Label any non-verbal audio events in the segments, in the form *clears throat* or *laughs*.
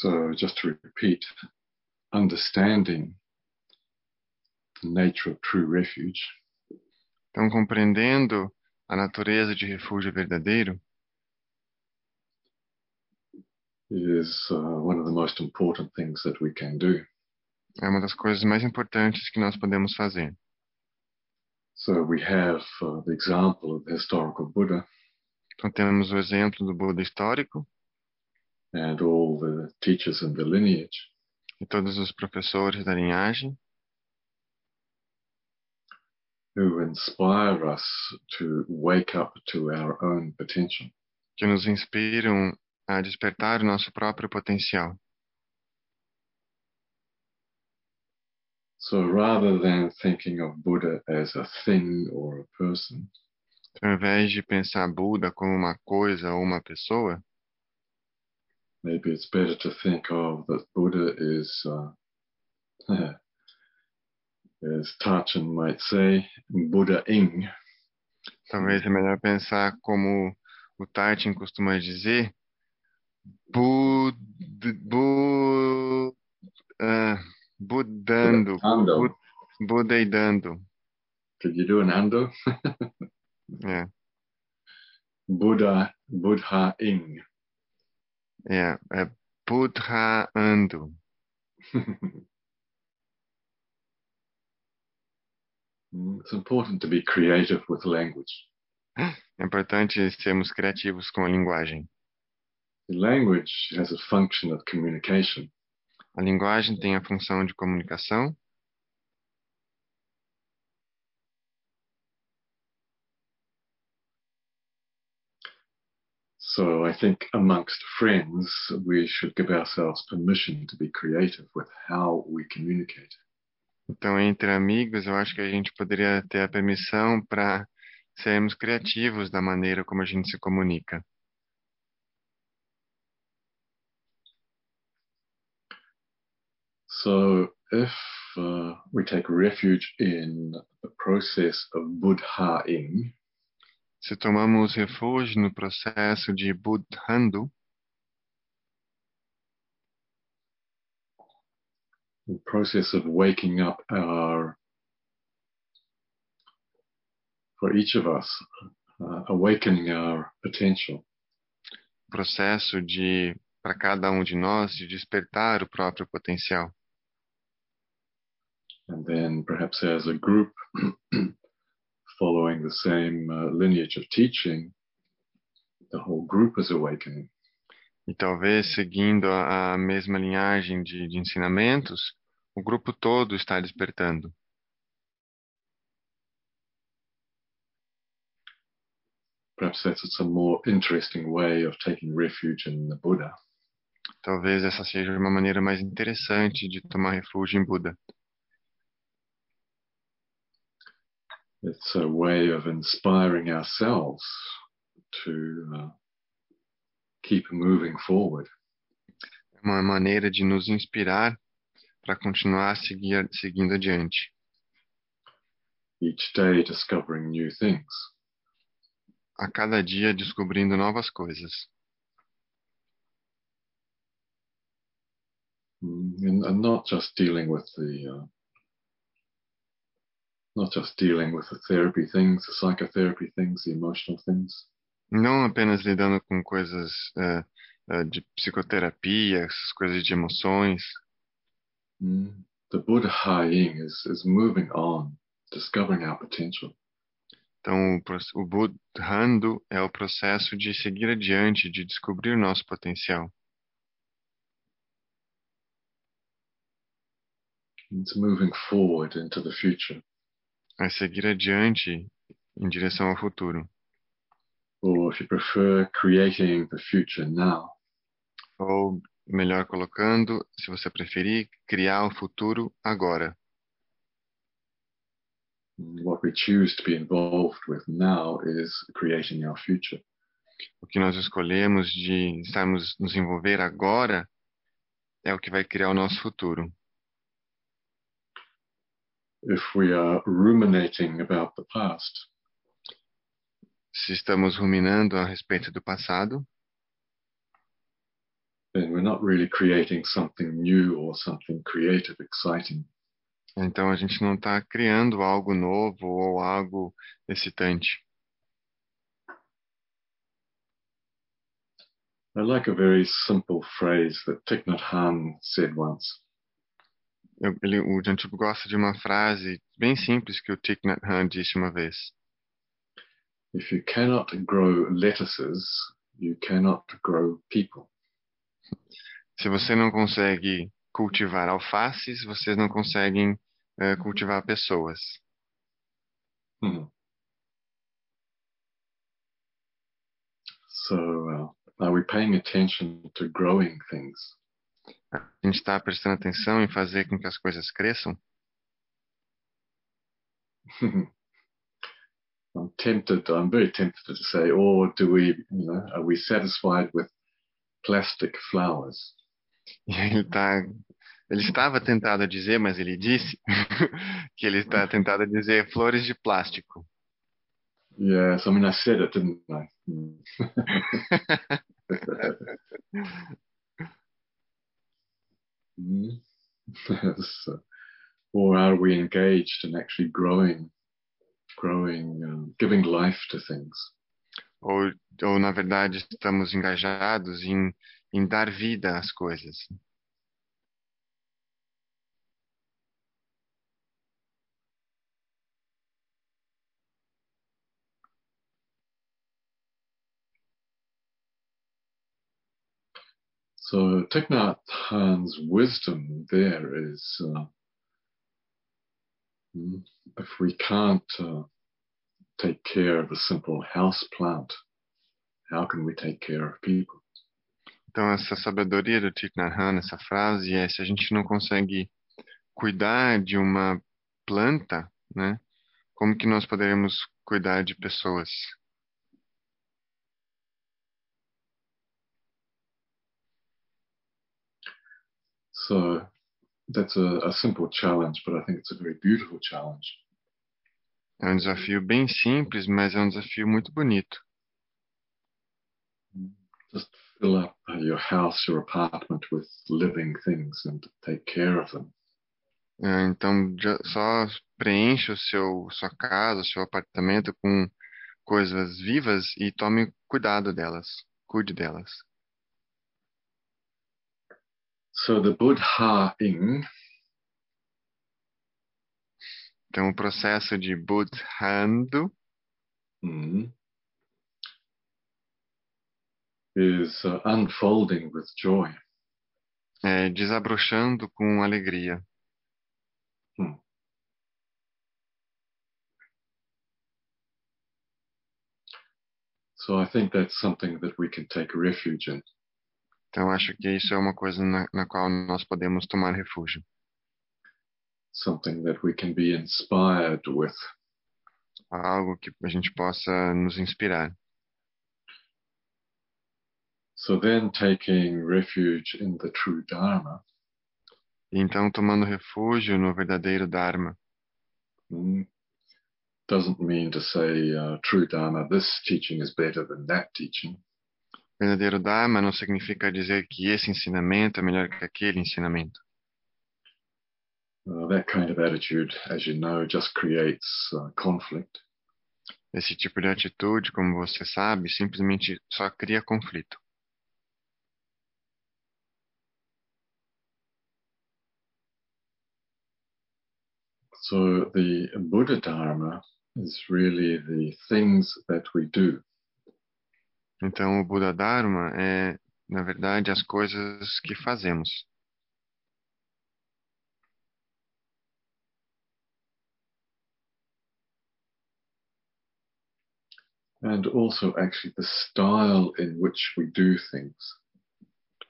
So, just to repeat, understanding the nature of true refuge Então, compreendendo a natureza de refúgio verdadeiro is uh, one of the most important things that we can do. é uma das coisas mais importantes que nós podemos fazer. So, we have uh, the example of the historical Buddha Então, temos o exemplo do Buda histórico and all the teachers in the lineage. e todos os professores da linhagem who inspire us to wake up to our own potential. que nos inspiram a despertar o nosso próprio potencial. So rather than thinking of Buddha as a thing or a person, Então, ao invés de pensar Buda como uma coisa ou uma pessoa, maybe it's better to think of that Buddha is, uh, *laughs* as Tachan might say, Buddha Ing, talvez é melhor pensar como o Tartin costuma dizer, Bud, bu, ah, budando, Ando. bu- budeidando. Could you do an Ando? *laughs* É, Buddha, Buddha Ing. É, é Buddha-ando. Mm, *laughs* It's important to be creative with language. É importante sermos criativos com a linguagem. The language has a function of communication. A linguagem tem a função de comunicação, So I think amongst friends, we should give ourselves permission to be creative with how we communicate. Então, entre amigos, eu acho que a gente poderia ter a permissão para sermos criativos da maneira como a gente se comunica. So if uh, we take refuge in the process of Buddhaing, Se tomamos refúgio no processo de Budhando, the process of waking up our, for each of us, uh, awakening our potential, processo de, para cada um de nós, de despertar o próprio potencial. and then perhaps as a group *clears throat* following the same uh, lineage of teaching, the whole group is awakening. E talvez, seguindo a, a mesma linhagem de, de ensinamentos, o grupo todo está despertando. Perhaps that's a more interesting way of taking refuge in the Buddha. Talvez essa seja uma maneira mais interessante de tomar refúgio em Buda. It's a way of inspiring ourselves to uh, keep moving forward. É uma maneira de nos inspirar para continuar a seguir, seguindo adiante. each day discovering new things. A cada dia descobrindo novas coisas. Mm, And, and not just dealing with the, uh, not just dealing with the therapy things, the psychotherapy things, the emotional things, Não apenas lidando com coisas eh, eh, de psicoterapia, essas coisas de emoções. Mm. The Buddha Haiying is, is moving on, discovering our potential. Então, o, o Budhando é o processo de seguir adiante, de descobrir o nosso potencial. It's moving forward into the future, É seguir adiante em direção ao futuro. or if you prefer, creating the future now. Ou, melhor colocando, se você preferir, criar o futuro agora. What we choose to be involved with now is creating our future. O que nós escolhemos de estarmos nos envolver agora é o que vai criar o nosso futuro. If we are ruminating about the past, Se estamos ruminando a respeito do passado, then we're not really creating something new or something creative, exciting. Então a gente não está criando algo novo ou algo excitante. I like a very simple phrase that Thich Nhat Hanh said once. Ele, o Tube gosta de uma frase bem simples que o Thich Nhat Hanh disse uma vez. If you cannot grow lettuces, you cannot grow people. Se você não consegue cultivar alfaces, vocês não conseguem eh, cultivar pessoas. Hmm. So, uh, are we paying attention to growing things? A gente está prestando atenção em fazer com que as coisas cresçam? *laughs* I'm tempted, I'm very tempted to say, or do we, you know, are we satisfied with plastic flowers? *laughs* Ele tá, ele estava tentado a dizer, mas ele disse *laughs* que ele está tentado a dizer flores de plástico. Yes, I mean, I said it, didn't I? Hmm. *laughs* Mm. Yes. Or are we engaged in actually growing, growing, um, giving life to things? Ou, ou na verdade estamos engajados em, em dar vida às coisas. So Thich Nhat Hanh's wisdom there is, uh, mm, if we can't uh, take care of a simple house plant, how can we take care of people? Então essa sabedoria do Thich Nhat Hanh, essa frase é se a gente não consegue cuidar de uma planta, né? Como que nós poderemos cuidar de pessoas? So that's a, a simple challenge, but I think it's a very beautiful challenge. É um desafio bem simples, mas é um desafio muito bonito. Just fill up your house, your apartment with living things and take care of them. É, então só preencha o seu sua casa, seu apartamento com coisas vivas e tome cuidado delas, cuide delas. So the Buddha ing Então o processo de Budhando mm, is uh, unfolding with joy. é desabrochando com alegria. So I think that's something that we can take refuge in. Então acho que isso é uma coisa na, na qual nós podemos tomar refúgio. something that we can be inspired with. Algo que a gente possa nos inspirar. So then taking refuge in the true Dharma então tomando refúgio no verdadeiro Dharma. mm, doesn't mean to say, uh, true Dharma, this teaching is better than that teaching. Verdadeiro Dharma não significa dizer que esse ensinamento é melhor que aquele ensinamento. Uh, that kind of attitude, as you know, just creates uh, conflict. Esse tipo de atitude, como você sabe, simplesmente só cria conflito. So the Buddha Dharma is really the things that we do. Então, o Buda Dharma é, na verdade, as coisas que fazemos. and also actually the style in which we do things.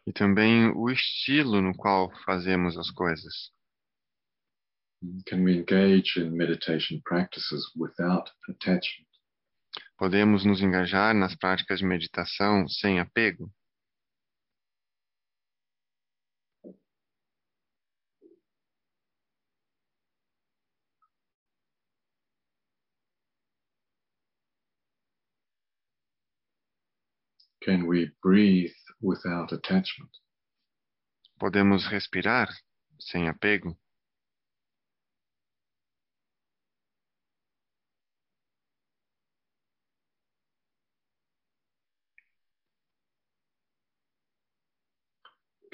E também o estilo no qual fazemos as coisas. Can we engage in meditation practices without attachment? Podemos nos engajar nas práticas de meditação sem apego? Can we breathe without attachment? Podemos respirar sem apego?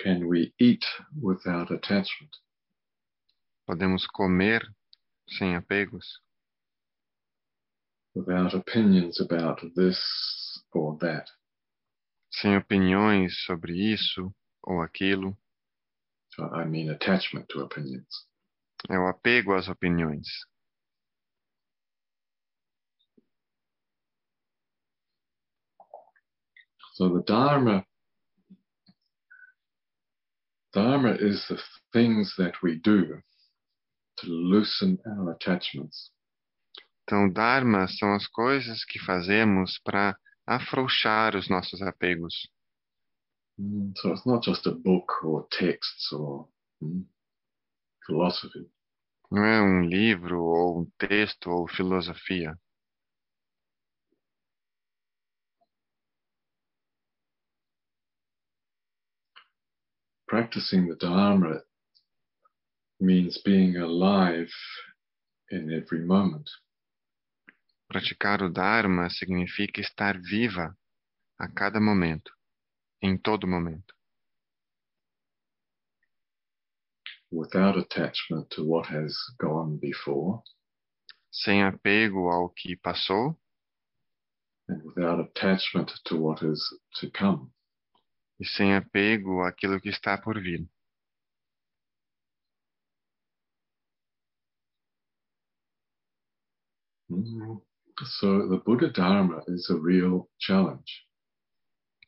Can we eat without attachment? Podemos comer sem apegos? Without opinions about this or that? Sem opiniões sobre isso ou aquilo? So I mean attachment to opinions. É o apego às opiniões. So the Dharma, Dharma is the things that we do to loosen our attachments. Então, Dharma são as coisas que fazemos para afrouxar os nossos apegos. Mm, So it's not just a book or texts or mm, philosophy. Não é um livro ou um texto ou filosofia. Practicing the Dharma means being alive in every moment. Praticar o Dharma significa estar viva a cada momento, em todo momento, without attachment to what has gone before sem apego ao que passou and without attachment to what is to come. E sem apego àquilo que está por vir. So the Buddha Dharma is a real challenge.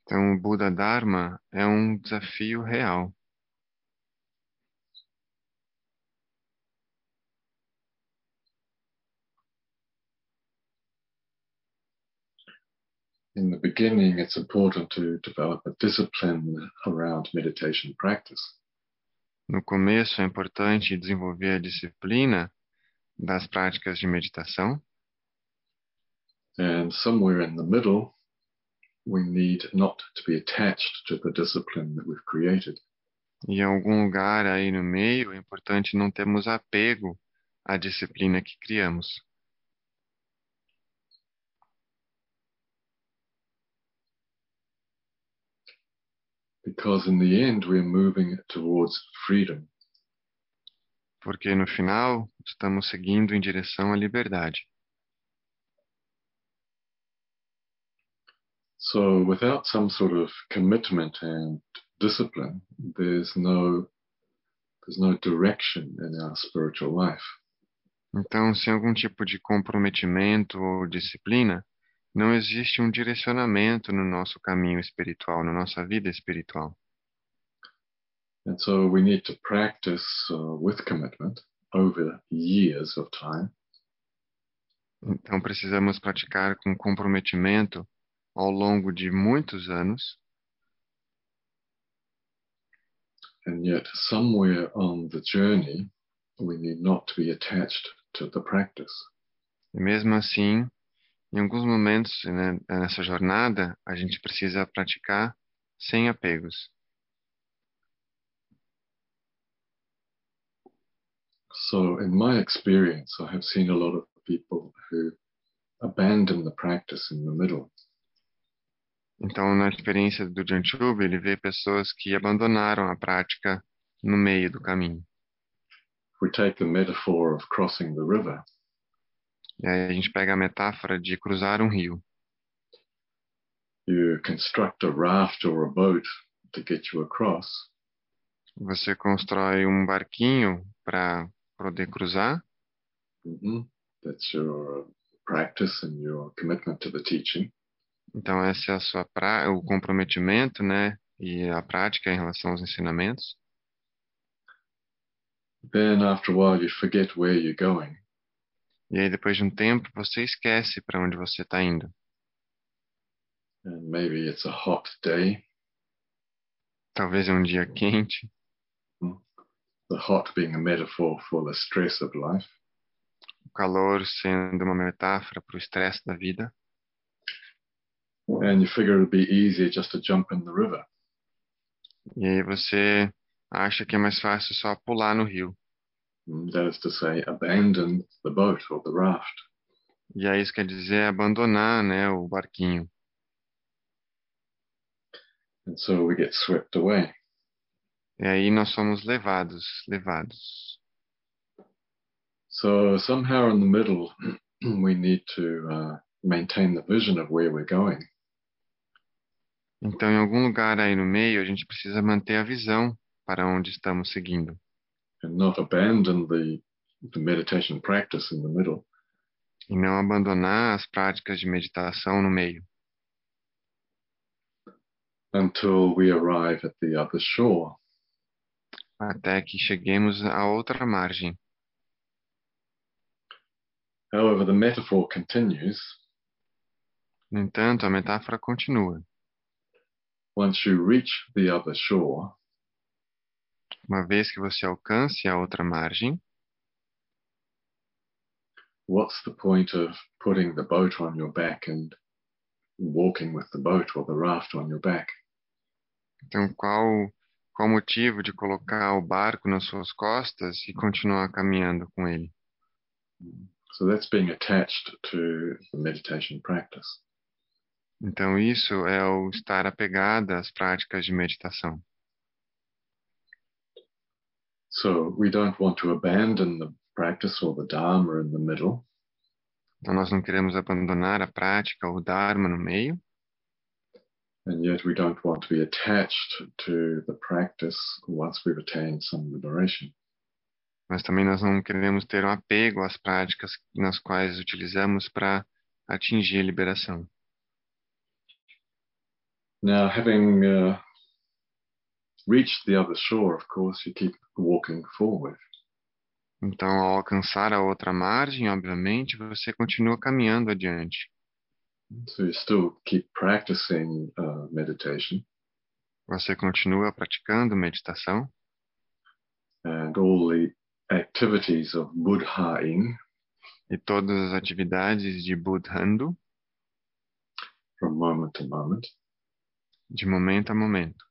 Então, o Buda Dharma é um desafio real. In the beginning, it's important to develop a discipline around meditation practice. No começo, é importante desenvolver a disciplina das práticas de meditação, And somewhere in the middle, we need not to be attached to the discipline that we've created. e em algum lugar aí no meio, é importante não termos apego à disciplina que criamos. Because in the end, we're moving towards freedom. Porque no final, estamos seguindo em direção à liberdade. So without some sort of commitment and discipline, there's no there's no direction in our spiritual life. Então, sem algum tipo de comprometimento ou disciplina, não existe um direcionamento no nosso caminho espiritual, na nossa vida espiritual. And so we need to practice uh, with commitment over years of time Então, precisamos praticar com comprometimento ao longo de muitos anos, and yet somewhere on the journey we need not to be attached to the practice. e mesmo assim, em alguns momentos né, nessa jornada, a gente precisa praticar sem apegos. So in my experience I have seen a lot of people who abandon the practice in the middle. Então, na experiência do Janchub, ele vê pessoas que abandonaram a prática no meio do caminho. We take the metaphor of crossing the river, a gente pega a metáfora de cruzar um rio. you construct a raft or a boat to get you across, Você constrói um barquinho para poder cruzar, hmm That's your practice and your commitment to the teaching. então esse é a sua pra... o comprometimento, né, e a prática em relação aos ensinamentos. Then after a while, you forget where you're going. E aí depois de um tempo você esquece para onde você está indo. And maybe it's a hot day. Talvez é um dia quente, The hot being a metaphor for the stress of life. o calor sendo uma metáfora para o estresse da vida. And you figure it'd be easier just to jump in the river. E aí você acha que é mais fácil só pular no rio. That is to say, abandon the boat or the raft. E aí isso quer dizer abandonar, né, o barquinho. And so we get swept away. E aí nós somos levados, levados. So somehow in the middle, *clears throat* we need to uh, maintain the vision of where we're going. Então, em algum lugar aí no meio, a gente precisa manter a visão para onde estamos seguindo. And not abandon the the meditation practice in the middle. E não abandonar as práticas de meditação no meio. until we arrive at the other shore. até que cheguemos à outra margem. However, the metaphor continues. No entanto, a metáfora continua. Once you reach the other shore, Uma vez que você alcance a outra margem, what's the point of putting the boat on your back and walking with the boat or the raft on your back? então qual qual o motivo de colocar o barco nas suas costas e continuar caminhando com ele? So that's being attached to the meditation practice. Então isso é o estar apegado às práticas de meditação. So we don't want to abandon the practice or the Dharma in the middle, Então nós não queremos abandonar a prática ou o dharma no meio, and yet we don't want to be attached to the practice once we've attained some liberation. mas também nós não queremos ter um apego às práticas nas quais utilizamos para atingir a liberação. Now, having uh, reached the other shore, of course, you keep walking forward. Então, ao alcançar a outra margem, obviamente, você continua caminhando adiante. So you still keep practicing uh, meditation, Você continua praticando meditação and all the activities of buddhaing e todas as atividades de Budhando, from moment to moment. de momento a momento.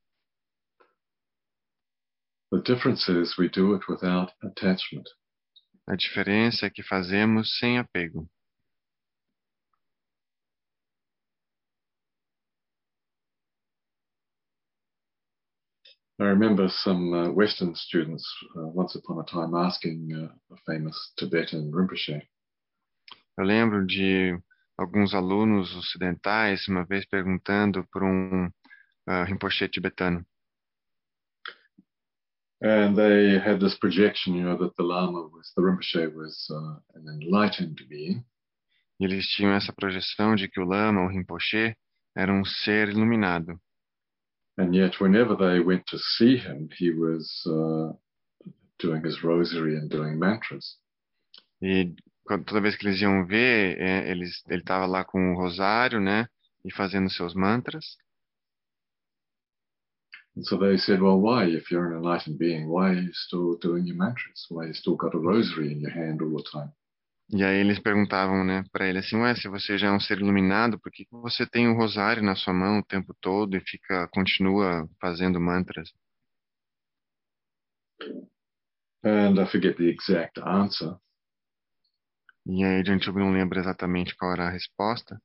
The difference is we do it without attachment. A diferença é que fazemos sem apego. I remember some uh, Western students uh, once upon a time asking uh, a famous Tibetan Rinpoche, Eu lembro de alguns alunos ocidentais uma vez perguntando por um uh, Rinpoche tibetano. And they had this projection, you know, that the Lama was, the Rinpoche was uh, an enlightened being, E eles tinham essa projeção de que o Lama, o Rinpoche, era um ser iluminado. and yet whenever they went to see him, he was uh, doing his rosary and doing mantras. E toda vez que eles iam ver, é, eles, ele estava lá com o rosário, né? E fazendo seus mantras. And so they said, well, why, if you're an enlightened being, why are you still doing your mantras? Why you still got a rosary in your hand all the time? E aí eles perguntavam, né, para ele assim, ué, se você já é um ser iluminado, por que você tem o rosário na sua mão o tempo todo e fica, continua fazendo mantras? And I forget the exact answer, E aí a gente não lembra exatamente qual era a resposta,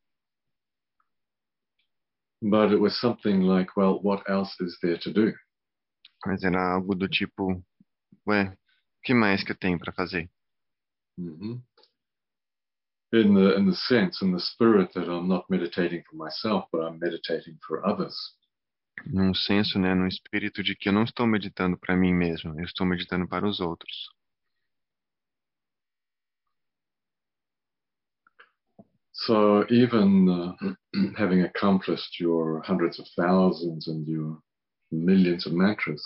but it was something like, well, what else is there to do? mas era algo do tipo, ué, o que mais que eu tenho para fazer? hmm In the in the sense, in the spirit that I'm not meditating for myself, but I'm meditating for others. Num senso, né, num espírito de que eu não estou meditando para mim mesmo, eu estou meditando para os outros. So even uh, *clears throat* having accomplished your hundreds of thousands and your millions of mantras,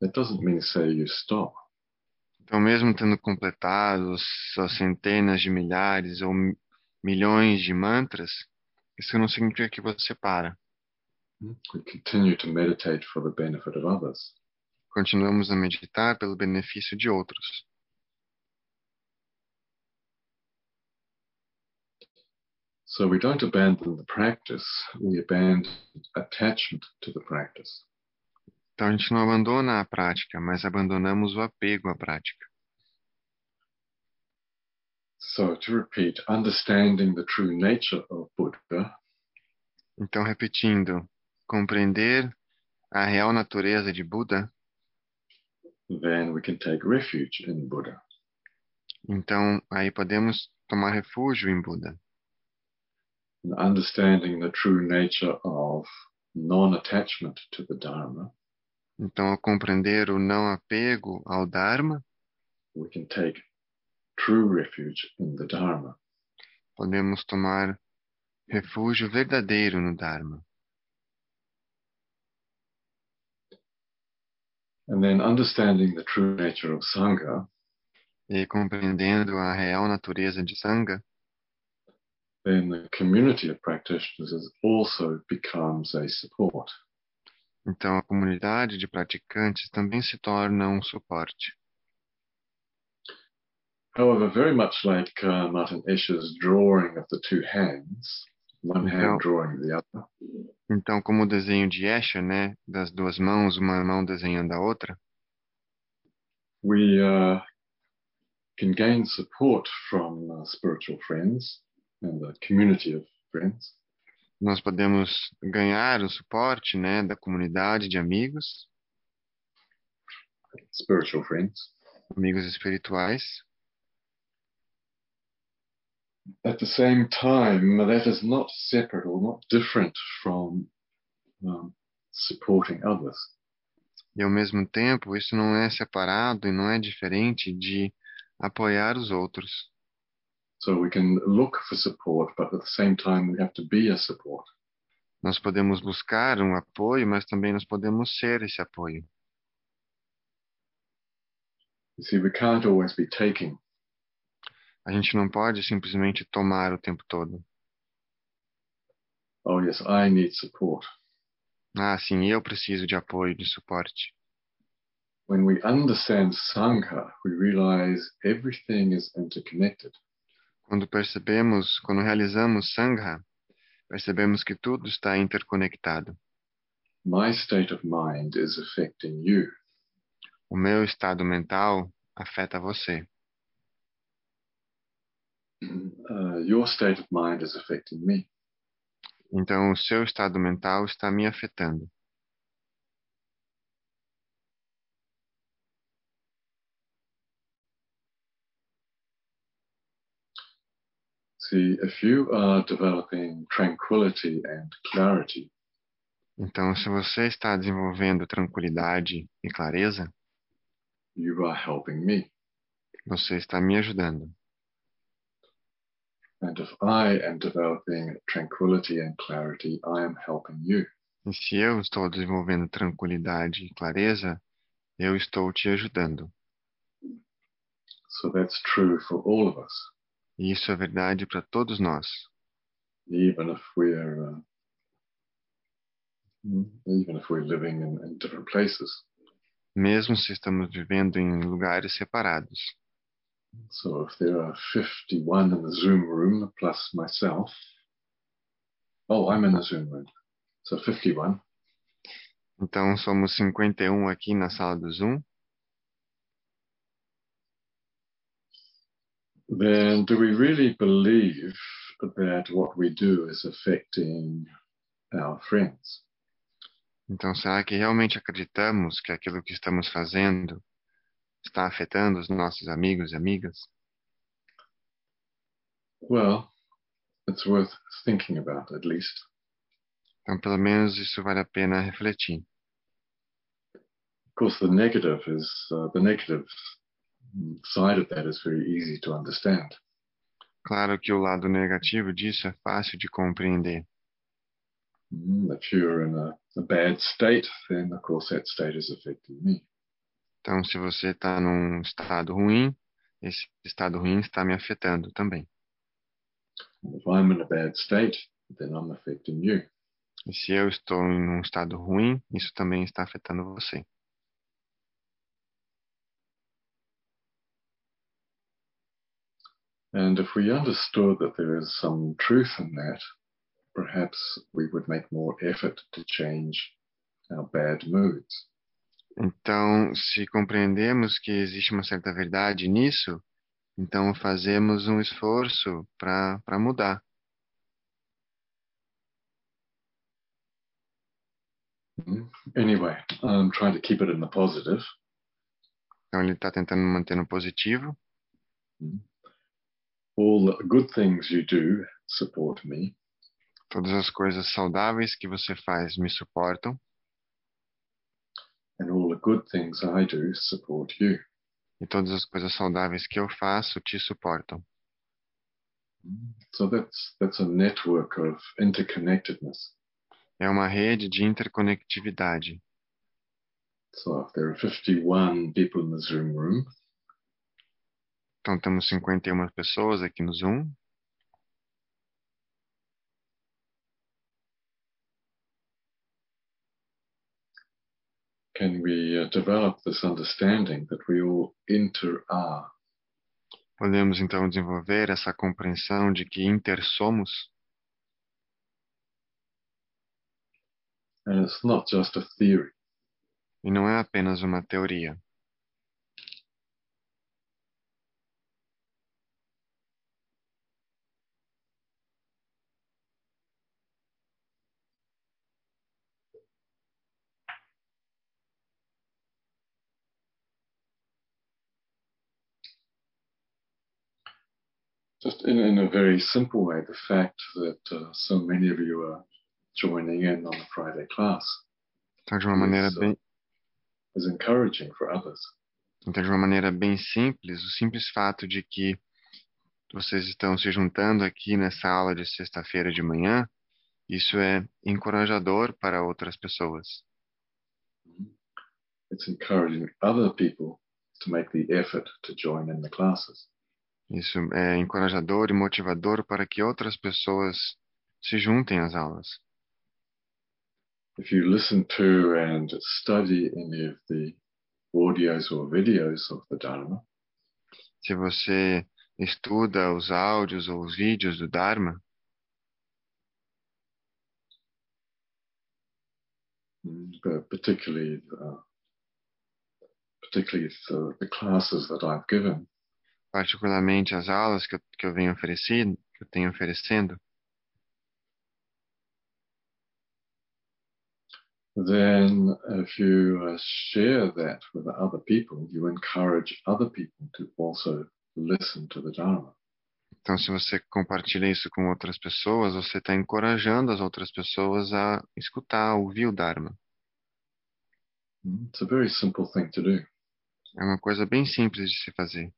that doesn't mean say you stop. Então, mesmo tendo completado suas centenas de milhares ou mi- milhões de mantras, isso não significa que você para. We continue to meditate for the benefit of others. Continuamos a meditar pelo benefício de outros. So we don't abandon the practice, we abandon attachment to the practice. Então a gente não abandona a prática, mas abandonamos o apego à prática. So, to repeat, understanding the true nature of Buddha Então, repetindo, compreender a real natureza de Buda, then we can take refuge in Buddha. então aí podemos tomar refúgio em Buda. And understanding the true nature of non attachment to the Dharma, Então, ao compreender o não apego ao Dharma, we can take true refuge in the Dharma. podemos tomar refúgio verdadeiro no Dharma. And then understanding the true nature of Sangha, E compreendendo a real natureza de Sangha, then the community of practitioners also becomes a support. então a comunidade de praticantes também se torna um suporte. However, very much like uh, Martin Escher's drawing of the two hands, one hand drawing the other, Então, como o desenho de Escher, né, das duas mãos, uma mão desenhando a outra, we uh, can gain support from uh, spiritual friends and the community of friends. nós podemos ganhar o suporte, né, da comunidade de amigos, Spiritual friends. amigos espirituais. At the same time, that is not separate or not different from um, supporting others. E ao mesmo tempo, isso não é separado e não é diferente de apoiar os outros. So we can look for support, but at the same time, we have to be a support. Nós podemos buscar um apoio, mas também nós podemos ser esse apoio. You see, we can't always be taking. A gente não pode simplesmente tomar o tempo todo. Oh, yes, I need support. Ah, sim, eu preciso de apoio, de suporte. When we understand Sangha, we realize everything is interconnected. Quando percebemos, quando realizamos Sangha, percebemos que tudo está interconectado. My state of mind is affecting you. O meu estado mental afeta você. *clears throat* Uh, your state of mind is affecting me. Então, o seu estado mental está me afetando. See, if you are developing tranquility and clarity, Então, se você está desenvolvendo tranquilidade e clareza, you are helping me. você está me ajudando. And if I am developing tranquility and clarity, I am helping you. E se eu estou desenvolvendo tranquilidade e clareza, eu estou te ajudando. So that's true for all of us, E isso é verdade para todos nós, even if we're uh, even if we're living in, in different places. mesmo se estamos vivendo em lugares separados. So if there are 51 in the Zoom room plus myself, oh, I'm in the Zoom room. So 51. Então, somos 51 aqui na sala do Zoom. Then do we really believe that what we do is affecting our friends? Então, será que realmente acreditamos que aquilo que estamos fazendo está afetando os nossos amigos e amigas? Well, it's worth thinking about at least. Então, pelo menos isso vale a pena refletir. Of course, the negative is uh, the negative side of that is very easy to understand. Claro que o lado negativo disso é fácil de compreender. Mm, If you're in a, a bad state, then of course that state is affecting me. Então, se você está num estado ruim, esse estado ruim está me afetando também. And if I'm in a bad state, then I'm affecting you. E se eu estou em um estado ruim, isso também está afetando você. And if we understood that there is some truth in that, perhaps we would make more effort to change our bad moods. Então, se compreendemos que existe uma certa verdade nisso, então fazemos um esforço para mudar. Mm. Anyway, I'm trying to keep it in the positive. Então, ele está tentando manter no positivo. All the good things you do support me, Todas as coisas saudáveis que você faz me suportam. and all the good things I do support you. E todas as coisas saudáveis que eu faço te suportam. So that's that's a network of interconnectedness. É uma rede de interconectividade. So if there are 51 people in the Zoom room, Então, temos 51 pessoas aqui no Zoom. can we uh, develop this understanding that we all inter are? Podemos, então, desenvolver essa compreensão de que intersomos. And it's not just a theory. E não é apenas uma teoria. In, in a very simple way, the fact that uh, so many of you are joining in on the Friday class Então, de uma maneira Isso. bem, is encouraging for others. então, de uma maneira bem simples, o simples fato de que vocês estão se juntando aqui nessa aula de sexta-feira de manhã, isso é encorajador para outras pessoas. It's encouraging other people to make the effort to join in the classes. Isso é encorajador e motivador para que outras pessoas se juntem às aulas. If you listen to and study any of the audios or videos of the Dharma, Se você estuda os áudios ou os vídeos do Dharma, particularly uh, particularly the, the classes that I've given, particularmente as aulas que eu, que eu venho oferecendo, que eu tenho oferecendo, then if you uh, share that with other people, you encourage other people to also listen to the Dharma. Então, se você compartilha isso com outras pessoas, você está encorajando as outras pessoas a escutar, ouvir o Dharma. It's a very simple thing to do. É uma coisa bem simples de se fazer.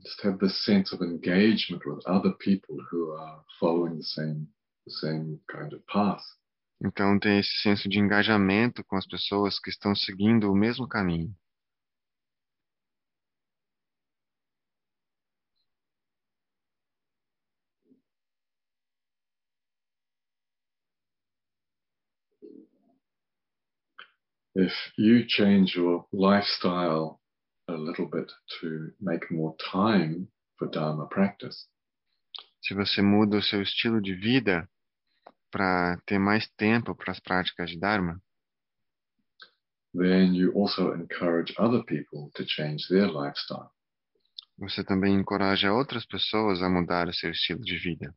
Just have this sense of engagement with other people who are following the same the same kind of path. Então, ter esse senso de engajamento com as pessoas que estão seguindo o mesmo caminho. If you change your lifestyle a little bit to make more time for Dharma practice, Se você muda o seu estilo de vida para ter mais tempo para as práticas de Dharma, then you also encourage other people to change their lifestyle. você também encoraja outras pessoas a mudar o seu estilo de vida.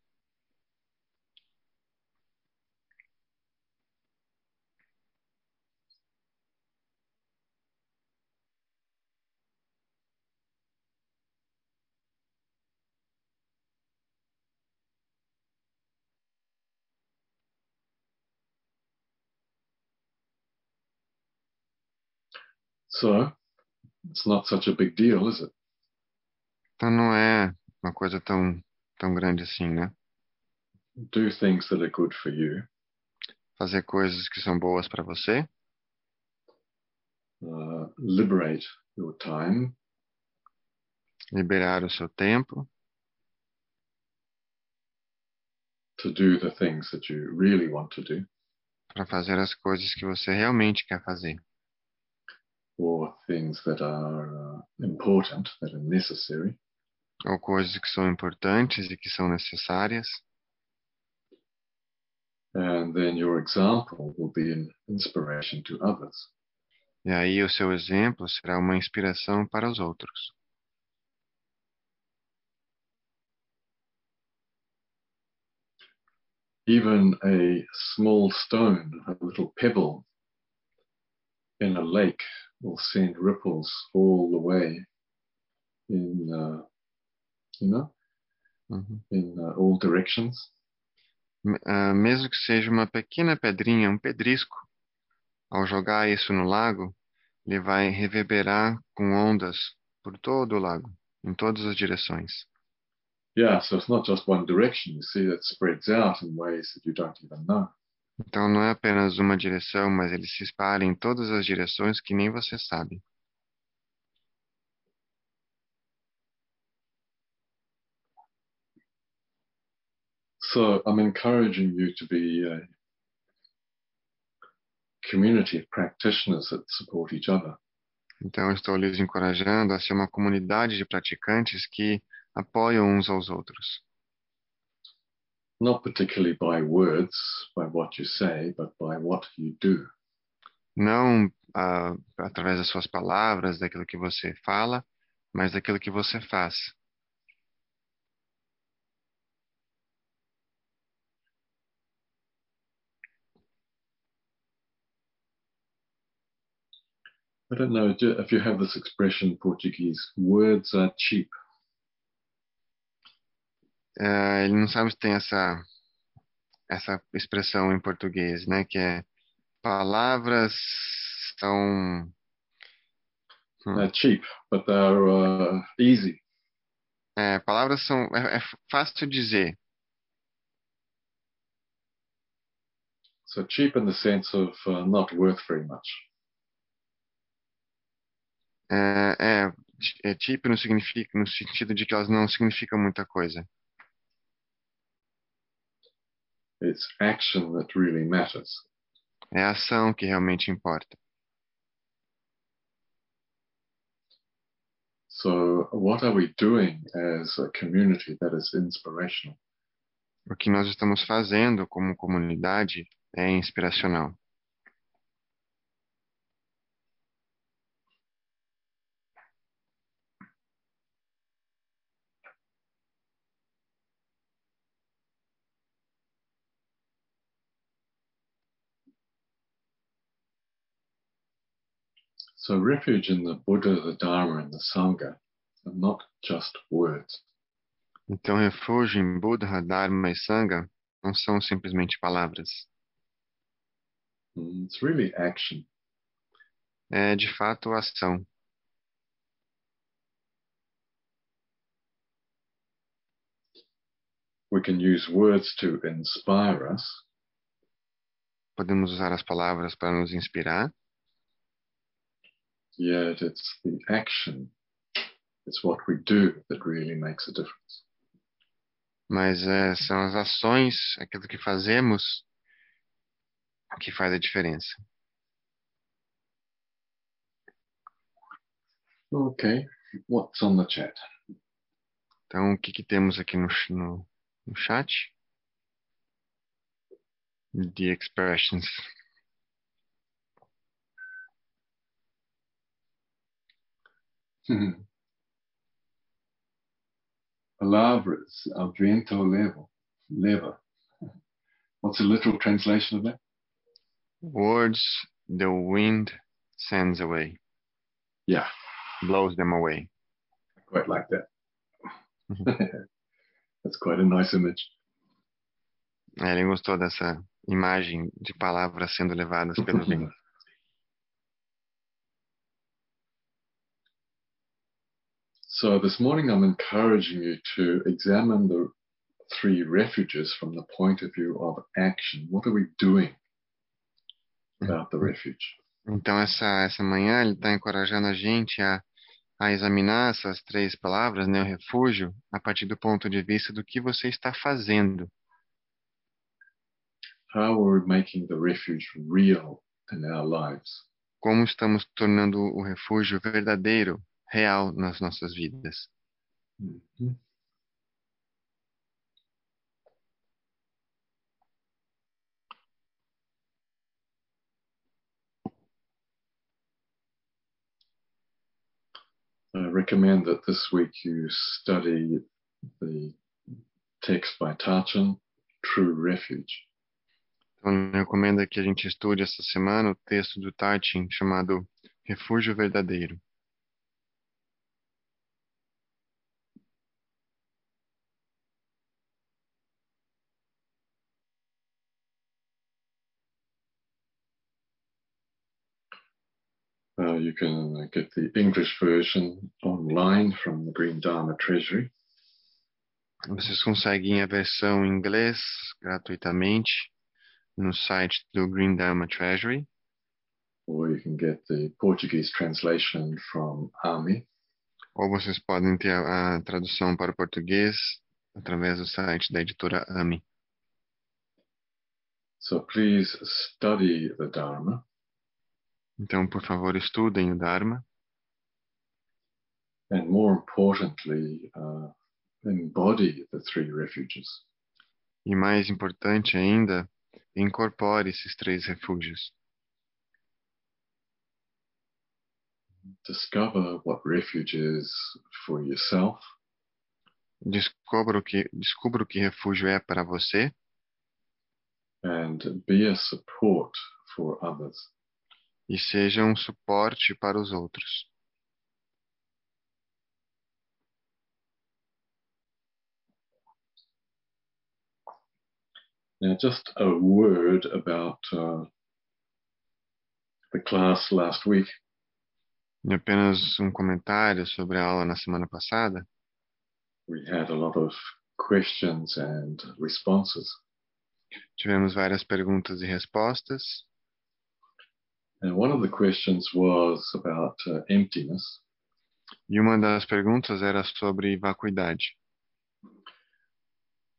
So it's not such a big deal, is it? Então não é uma coisa tão, tão grande assim, né? Do things that are good for you. Fazer coisas que são boas para você, Uh, liberate your time liberar o seu tempo to do the things that you really want to do, para fazer as coisas que você realmente quer fazer, ou coisas que são importantes e que são necessárias. And then your example will be an inspiration to others. E aí o seu exemplo será uma inspiração para os outros. Even a small stone, a little pebble in a lake will send ripples all the way in, uh, you know, Uhum. in uh, all directions. Ah, mesmo que seja uma pequena pedrinha, um pedrisco, ao jogar isso no lago, ele vai reverberar com ondas por todo o lago, em todas as direções. Yeah, so it's not just one direction. You see, it spreads out in ways that you don't even know. Então não é apenas uma direção, mas ele se espalha em todas as direções que nem você sabe. So I'm encouraging you to be a community of practitioners that support each other. Então estou lhes encorajando a ser uma comunidade de praticantes que apoiam uns aos outros. Not particularly by words, by what you say, but by what you do. Não ah, através das suas palavras, daquilo que você fala, mas daquilo que você faz. I don't know if you have this expression in Portuguese words are cheap. Ah, ele não sabe se tem essa, essa expressão em português, né? Que é palavras são. They're cheap, but they're uh, easy. É, palavras são. É, é fácil dizer. So cheap in the sense of uh, not worth very much. É, é, é tipo no, significa, no sentido de que elas não significam muita coisa. It's action that really matters. É a ação que realmente importa. So what are we doing as a community that is inspirational? O que nós estamos fazendo como comunidade é inspiracional. So refuge in the Buddha, the Dharma, and the Sangha are not just words. Então, refúgio em Buddha, Dharma e Sangha não são simplesmente palavras. Mm, It's really action. É, de fato, ação. We can use words to inspire us, Podemos usar as palavras para nos inspirar, yet it's the action, it's what we do that really makes a difference. mas é, são as ações, aquilo que fazemos, que faz a diferença. Okay, what's on the chat? Então, o que, que temos aqui no, no, no chat? The expressions. *laughs* Palavras ao vento levo, leva. What's the literal translation of that? Words the wind sends away, Yeah, blows them away. I quite like that. Mm-hmm. *laughs* That's quite a nice image. Ele gostou dessa imagem de palavras sendo levadas pelo vento. *laughs* So this morning I'm encouraging you to examine the three refuges from the point of view of action. What are we doing about the refuge? Então, essa, essa manhã ele está encorajando a gente a, a examinar essas três palavras, né, o refúgio, a partir do ponto de vista do que você está fazendo. How are we making the refuge real in our lives? Como estamos tornando o refúgio verdadeiro, real nas nossas vidas. Mhm. recommend that this week you study the text by Tachan, True Refuge. Então, eu recomendo que a gente estude essa semana o texto do Taitin chamado Refúgio Verdadeiro. Can get the English version online from the Green Dharma Treasury. Vocês conseguem a versão em inglês gratuitamente no site do Green Dharma Treasury. or you can get the Portuguese translation from AMI. Ou vocês podem ter a, a tradução para o português através do site da editora AMI. So please study the Dharma Então, por favor, estudem o Dharma and more importantly, uh, embody the three refuges. e, mais importante ainda, incorpore esses três refúgios. Discover what refuge is for yourself Descubra o que, descubra o que refúgio é para você and be a support for others. E seja um suporte para os outros. Now, just a word about uh, the class last week. E apenas um comentário sobre a aula na semana passada. We had a lot of questions and responses. Tivemos várias perguntas e respostas. And one of the questions was about uh, emptiness. E uma das perguntas era sobre vacuidade.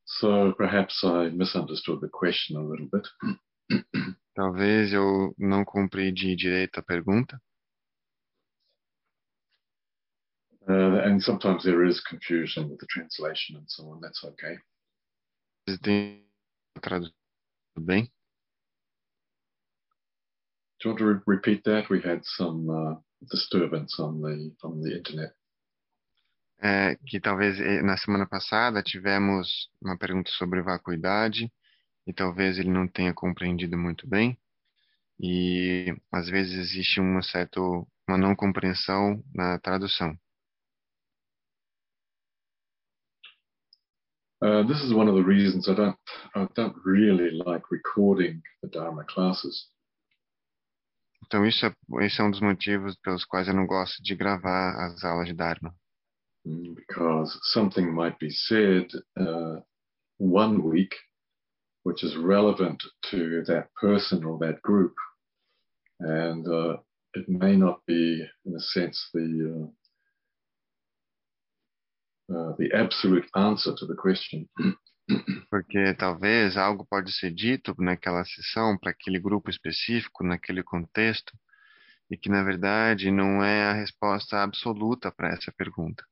So perhaps I misunderstood the question a little bit. *clears throat* Talvez eu não compreendi direito a pergunta. Uh, and sometimes there is confusion with the translation and so on. That's okay. Tem traduzido bem? Do you want to re- repeat that? We had some uh, disturbance on the on the internet. É, que talvez eh, na semana passada tivemos uma pergunta sobre vacuidade e talvez ele não tenha compreendido muito bem. E às vezes existe uma certa uma não compreensão na tradução. Uh, this is one of the reasons I don't I don't really like recording the Dharma classes Então isso é, esse é um dos motivos pelos quais eu não gosto de gravar as aulas de Dharma. mm, because something might be said uh, one week which is relevant to that person or that group, and uh, it may not be, in a sense, the uh, uh, the absolute answer to the question. *clears throat* Porque talvez algo pode ser dito naquela sessão para aquele grupo específico, naquele contexto, e que na verdade não é a resposta absoluta para essa pergunta.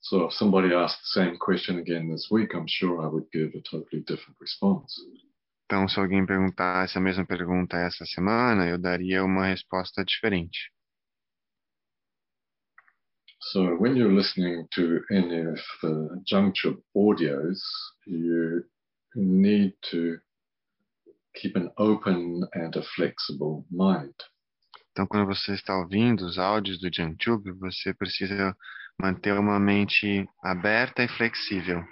So if somebody asked the same question again this week, I'm sure I would give a totally different response. Então, se alguém perguntasse a mesma pergunta essa semana, eu daria uma resposta diferente. So when you're listening to any of the Jungchub audios, you need to keep an open and a flexible mind. Então, quando você está ouvindo os áudios do Jantube, você precisa manter uma mente aberta e flexível,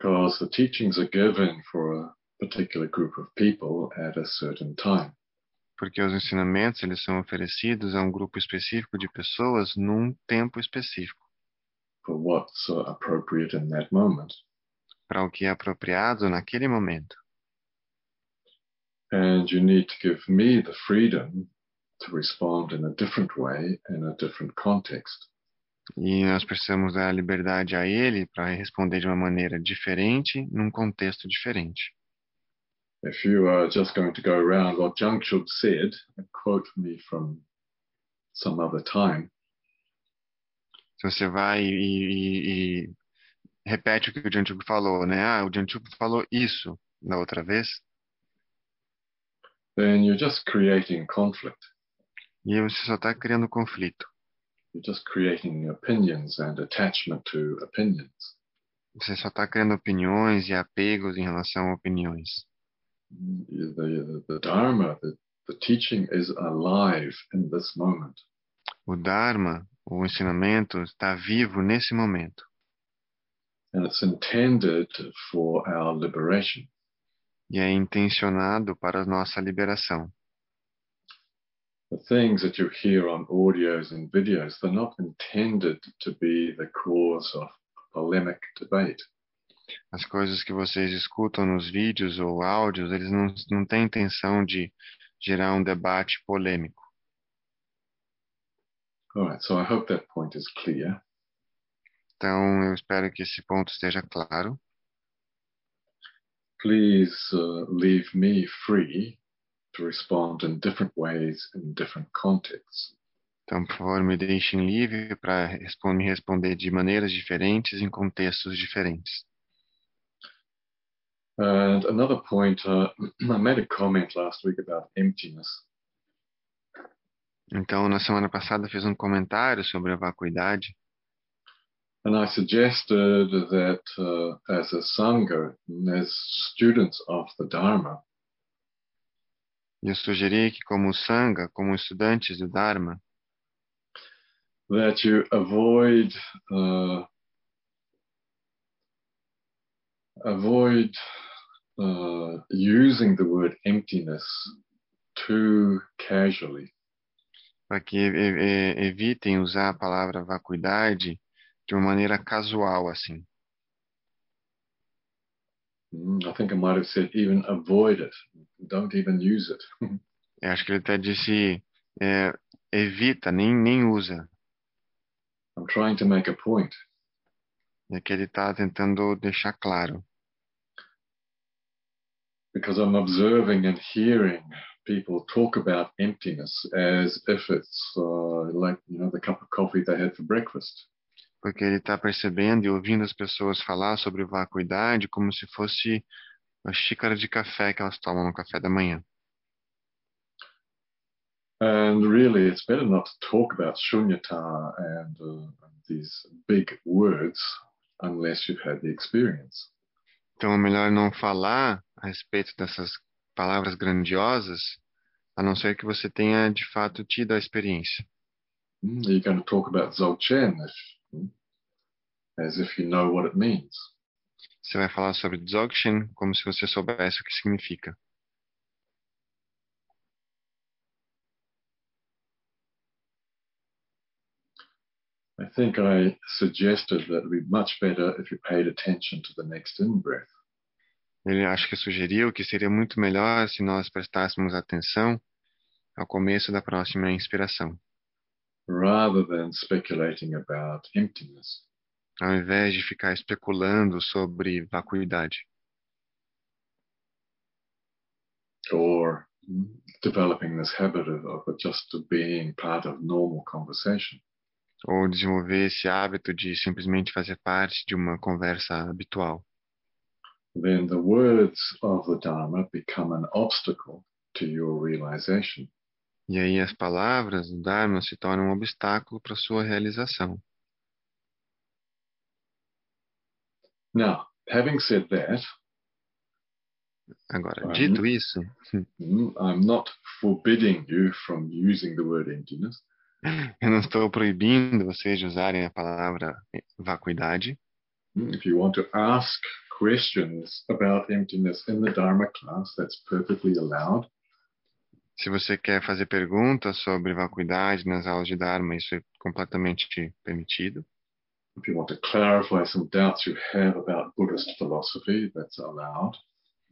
because the teachings are given for a particular group of people at a certain time. Porque os ensinamentos eles são oferecidos a um grupo específico de pessoas num tempo específico, for what's appropriate in that moment. para o que é apropriado naquele momento. And you need to give me the freedom to respond in a different way in a different context. E nós precisamos dar liberdade a ele para responder de uma maneira diferente, num contexto diferente. If you are just going to go around what said and quote me from some other time, Se você vai e, e- e repete o que o Jantube falou, né? Ah, o Jantube falou isso da outra vez, then you're just creating conflict. e você só está criando conflito. you're just creating opinions and attachment to opinions. Você só está criando opiniões e apegos em relação a opiniões. The, the, Dharma, the, the teaching is alive in this moment. O Dharma, o ensinamento, está vivo nesse momento. And it's intended for our liberation. E é intencionado para a nossa liberação. The things that you hear on audios and videos, they're not intended to be the cause of polemic debate. As coisas que vocês escutam nos vídeos ou áudios, eles não, não têm intenção de gerar um debate polêmico. All right, so I hope that point is clear. Então, eu espero que esse ponto esteja claro. Please uh, leave me free to respond in different ways in different contexts. Então, por favor, me deixem livre para me responder de maneiras diferentes em contextos diferentes. And another point, uh, *clears throat* I made a comment last week about emptiness. Então, na semana passada, fiz um comentário sobre a vacuidade. And I suggested that uh, as a Sangha, as students of the Dharma, eu sugeri que, como Sangha, como estudantes do Dharma, that you avoid uh, avoid uh, using the word emptiness too casually. para que evitem usar a palavra vacuidade de uma maneira casual, assim. Mm, I think I might have said even avoid it. Don't even use it. Eu *laughs* acho que ele até disse é, evita, nem, nem usa. I'm trying to make a point. É que ele está tentando deixar claro. Because I'm observing and hearing people talk about emptiness as if it's uh, like you know the cup of coffee they had for breakfast. Porque ele está percebendo e ouvindo as pessoas falar sobre vacuidade como se fosse a xícara de café que elas tomam no café da manhã. And really, it's better not to talk about shunyata and uh, these big words unless you've had the experience. Então é melhor não falar a respeito dessas palavras grandiosas, a não ser que você tenha de fato tido a experiência. Mm, You're going to talk about Dzogchen if, mm, as if you know what it means. Você vai falar sobre Dzogchen como se você soubesse o que significa. I think I suggested that it would be much better if you paid attention to the next in breath. Ele acho que sugeriu que seria muito melhor se nós prestássemos atenção ao começo da próxima inspiração, rather than speculating about emptiness. ao invés de ficar especulando sobre vacuidade or developing this habit of, of just being part of normal conversation. ou desenvolver esse hábito de simplesmente fazer parte de uma conversa habitual. Then the words of the Dharma become an obstacle to your realization. E aí as palavras do Dharma se tornam um obstáculo para sua realização. Now, having said that, Agora, Uhum. dito isso, mm, I'm not forbidding you from using the word emptiness, *laughs* eu não estou proibindo vocês de usarem a palavra vacuidade. Mm, If you want to ask questions about emptiness in the Dharma class, that's perfectly allowed. Se você quer fazer perguntas sobre vacuidade nas aulas de Dharma, isso é completamente permitido. If you want to clarify some doubts you have about Buddhist philosophy, that's allowed.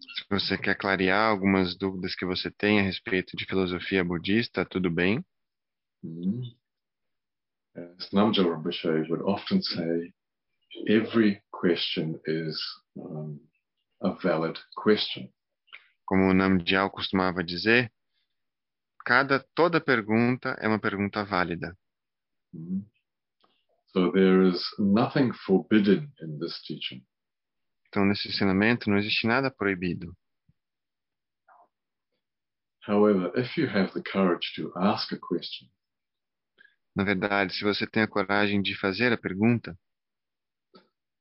Se você quer clarear algumas dúvidas que você tem a respeito de filosofia budista, tudo bem. Mm. As Rinpoche would often say, every question is um, a valid question. Como o Namdial costumava dizer, cada toda pergunta é uma pergunta válida. Mm. So there is nothing forbidden in this teaching. Então, nesse ensinamento não existe nada proibido. However, if you have the courage to ask a question, Na verdade, se você tem a coragem de fazer a pergunta,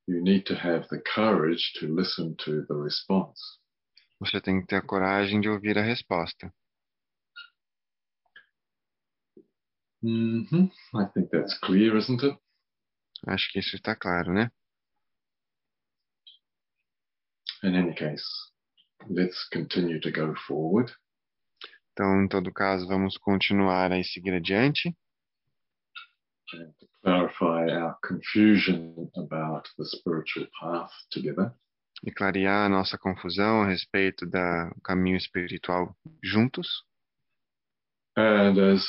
you need to have the courage to listen to the response. você tem que ter a coragem de ouvir a resposta. hmm I think that's clear, isn't it? Acho que isso está claro, né? In any case, let's continue to go forward. Então, em todo caso, vamos continuar a seguir adiante and to clarify our confusion about the spiritual path together. e clarear a nossa confusão a respeito da- do caminho espiritual juntos. And as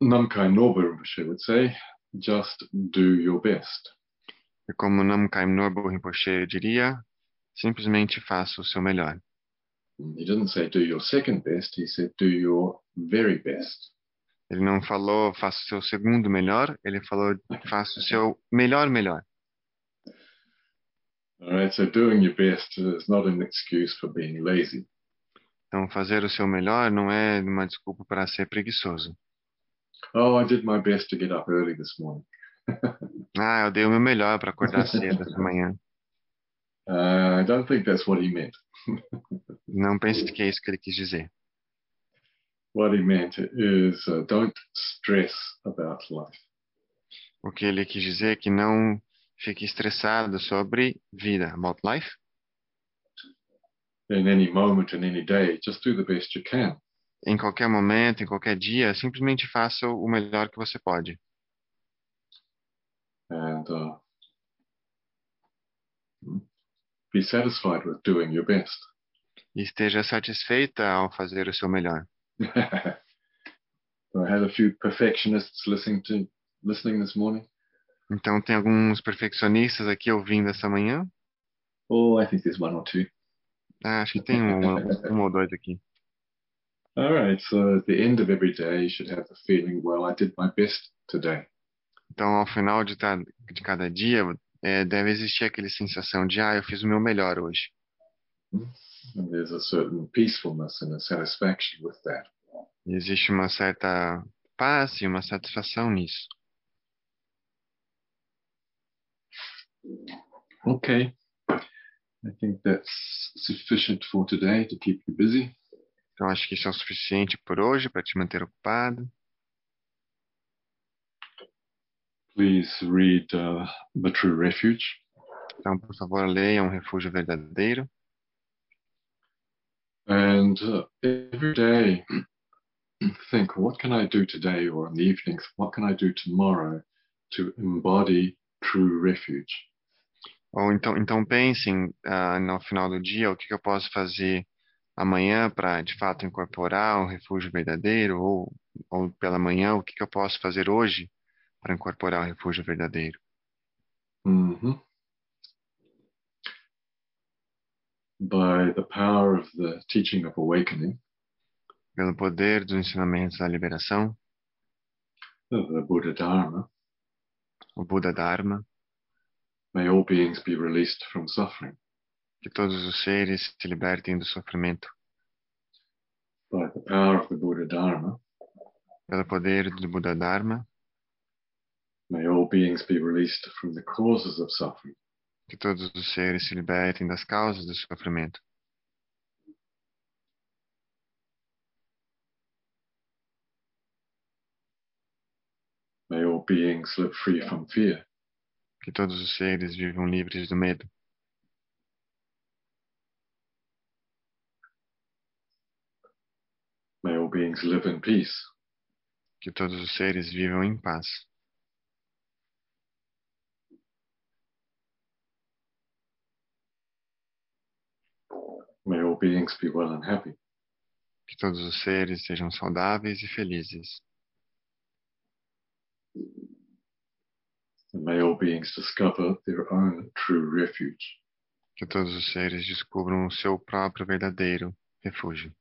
Namkai Norbu Rinpoche would say, just do your best. E como Namkai Norbu Rinpoche diria, simplesmente faça o seu melhor. He didn't say do your second best, he said do your very best. Ele não falou faça o seu segundo melhor, ele falou faça o seu melhor melhor. All right, so doing your best is not an excuse for being lazy. Então, fazer o seu melhor não é uma desculpa para ser preguiçoso. Oh, I did my best to get up early this morning. *laughs* Ah, eu dei o meu melhor para acordar cedo essa manhã. Uh, I don't think that's what he meant. *laughs* Não pense que é isso que ele quis dizer. What he meant is uh, don't stress about life. O que ele quis dizer é que não fique estressado sobre vida, about life. In any moment, in any day, just do the best you can. Em qualquer momento, em qualquer dia, simplesmente faça o melhor que você pode. and uh, be satisfied with doing your best. E esteja satisfeita ao fazer o seu melhor. *laughs* I had a few perfectionists listening to listening this morning. Então, tem alguns perfeccionistas aqui ouvindo essa manhã. Oh, I think there's one or two. Ah, acho que tem um, um ou dois aqui. *laughs* All right. So at the end of every day, you should have the feeling, well, I did my best today. Então, ao final de, de cada dia, é, deve existir aquela sensação de, ah, eu fiz o meu melhor hoje. And there's a certain peacefulness and a satisfaction with that. E existe uma certa paz e uma satisfação nisso. Okay. I think that's sufficient for today to keep you busy. Então, acho que isso é o suficiente por hoje para te manter ocupado. Please read uh, The True Refuge. Então, por favor, leia Um Refúgio Verdadeiro. And uh, every day, think, what can I do today? Or in the evenings, what can I do tomorrow to embody true refuge? Ou então, então pensem ah, no final do dia o que que eu posso fazer amanhã para, de fato, incorporar um refúgio verdadeiro, ou, ou pela manhã, o que que eu posso fazer hoje para incorporar o refúgio verdadeiro. hmm By the power of the teaching of awakening, Pelo poder dos ensinamentos da liberação, the Buddha Dharma, o Buda Dharma, may all beings be released from suffering. que todos os seres se libertem do sofrimento. By the power of the Buddha Dharma, Pelo poder do Buda Dharma, may all beings be released from the causes of suffering. Que todos os seres se libertem das causas do sofrimento. May all beings live free from fear. Que todos os seres vivam livres do medo. May all beings live in peace. Que todos os seres vivam em paz. May all beings be well and happy. Que todos os seres sejam saudáveis e felizes. May all beings discover their own true refuge. Que todos os seres descubram o seu próprio verdadeiro refúgio.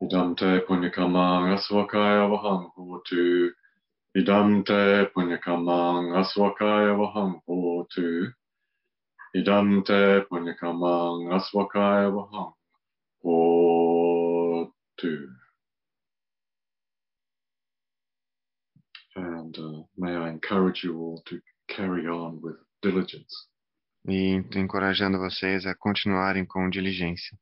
Idam te punyakamang aswakaya vahang hotu. Idam te punyakamang aswakaya vahang hotu. Idam te punyakamang aswakaya vahang hotu. And And uh, may I encourage you all to carry on with diligence. E encorajando vocês a continuarem com diligência.